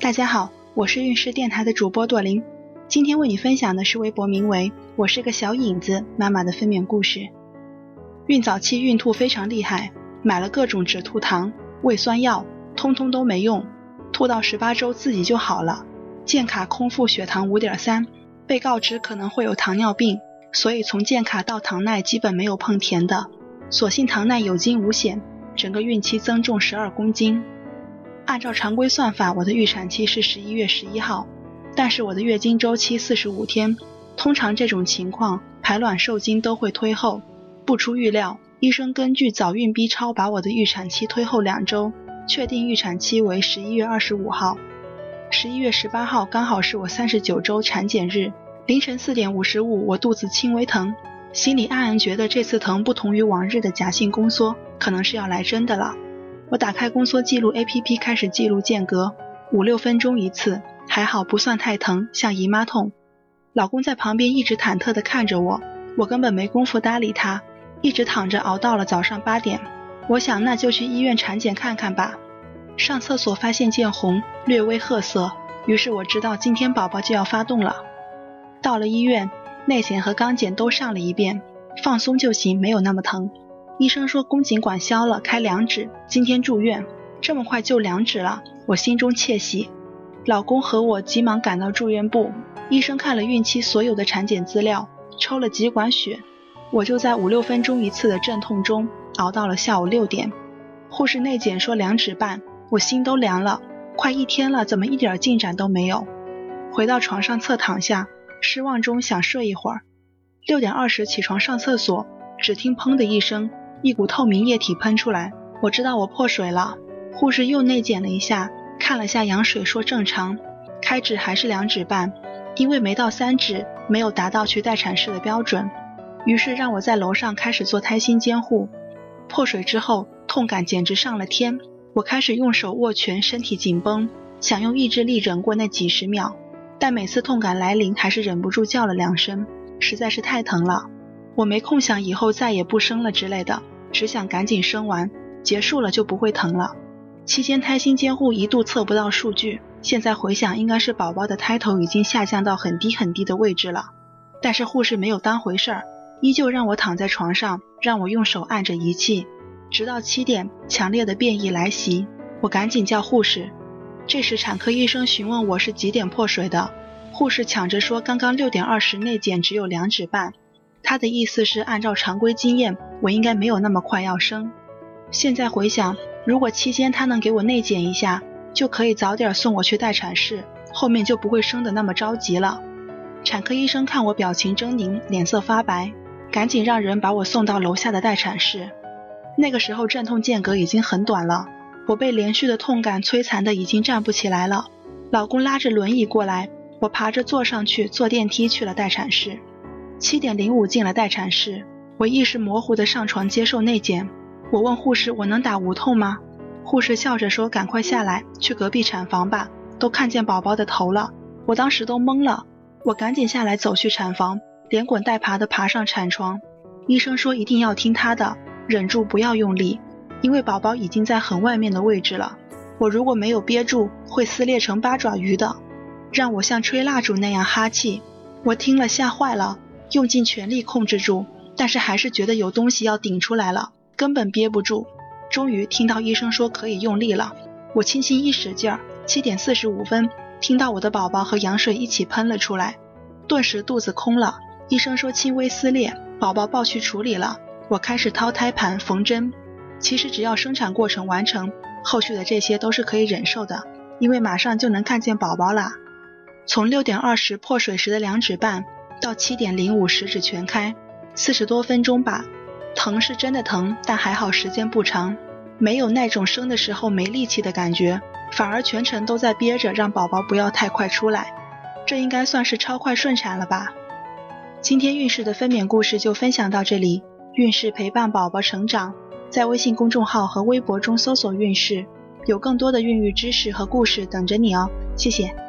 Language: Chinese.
大家好，我是运势电台的主播朵琳，今天为你分享的是微博名为“我是个小影子”妈妈的分娩故事。孕早期孕吐非常厉害，买了各种止吐糖、胃酸药，通通都没用，吐到十八周自己就好了。健卡空腹血糖五点三，被告知可能会有糖尿病，所以从健卡到糖耐基本没有碰甜的，所幸糖耐有惊无险，整个孕期增重十二公斤。按照常规算法，我的预产期是十一月十一号，但是我的月经周期四十五天，通常这种情况排卵受精都会推后。不出预料，医生根据早孕 B 超把我的预产期推后两周，确定预产期为十一月二十五号。十一月十八号刚好是我三十九周产检日，凌晨四点五十五，我肚子轻微疼，心里暗暗觉得这次疼不同于往日的假性宫缩，可能是要来真的了。我打开宫缩记录 APP，开始记录间隔，五六分钟一次，还好不算太疼，像姨妈痛。老公在旁边一直忐忑地看着我，我根本没工夫搭理他，一直躺着熬到了早上八点。我想那就去医院产检看看吧。上厕所发现见红，略微褐色，于是我知道今天宝宝就要发动了。到了医院，内检和肛检都上了一遍，放松就行，没有那么疼。医生说宫颈管消了，开两指，今天住院。这么快就两指了，我心中窃喜。老公和我急忙赶到住院部，医生看了孕期所有的产检资料，抽了几管血。我就在五六分钟一次的阵痛中熬到了下午六点。护士内检说两指半，我心都凉了。快一天了，怎么一点进展都没有？回到床上侧躺下，失望中想睡一会儿。六点二十起床上厕所，只听砰的一声。一股透明液体喷出来，我知道我破水了。护士又内检了一下，看了下羊水，说正常，开指还是两指半，因为没到三指，没有达到去待产室的标准，于是让我在楼上开始做胎心监护。破水之后，痛感简直上了天，我开始用手握拳，身体紧绷，想用意志力忍过那几十秒，但每次痛感来临，还是忍不住叫了两声，实在是太疼了。我没空想以后再也不生了之类的，只想赶紧生完，结束了就不会疼了。期间胎心监护一度测不到数据，现在回想应该是宝宝的胎头已经下降到很低很低的位置了。但是护士没有当回事儿，依旧让我躺在床上，让我用手按着仪器，直到七点，强烈的变异来袭，我赶紧叫护士。这时产科医生询问我是几点破水的，护士抢着说刚刚六点二十内检只有两指半。他的意思是，按照常规经验，我应该没有那么快要生。现在回想，如果期间他能给我内检一下，就可以早点送我去待产室，后面就不会生的那么着急了。产科医生看我表情狰狞，脸色发白，赶紧让人把我送到楼下的待产室。那个时候阵痛间隔已经很短了，我被连续的痛感摧残的已经站不起来了。老公拉着轮椅过来，我爬着坐上去，坐电梯去了待产室。七点零五进了待产室，我意识模糊的上床接受内检。我问护士：“我能打无痛吗？”护士笑着说：“赶快下来，去隔壁产房吧，都看见宝宝的头了。”我当时都懵了，我赶紧下来走去产房，连滚带爬的爬上产床。医生说一定要听他的，忍住不要用力，因为宝宝已经在很外面的位置了。我如果没有憋住，会撕裂成八爪鱼的。让我像吹蜡烛那样哈气，我听了吓坏了。用尽全力控制住，但是还是觉得有东西要顶出来了，根本憋不住。终于听到医生说可以用力了，我轻轻一使劲儿，七点四十五分，听到我的宝宝和羊水一起喷了出来，顿时肚子空了。医生说轻微撕裂，宝宝抱去处理了。我开始掏胎盘、缝针。其实只要生产过程完成，后续的这些都是可以忍受的，因为马上就能看见宝宝了。从六点二十破水时的两指半。到七点零五十指全开，四十多分钟吧。疼是真的疼，但还好时间不长，没有那种生的时候没力气的感觉，反而全程都在憋着，让宝宝不要太快出来。这应该算是超快顺产了吧？今天孕势的分娩故事就分享到这里。孕势陪伴宝宝成长，在微信公众号和微博中搜索“孕势”，有更多的孕育知识和故事等着你哦。谢谢。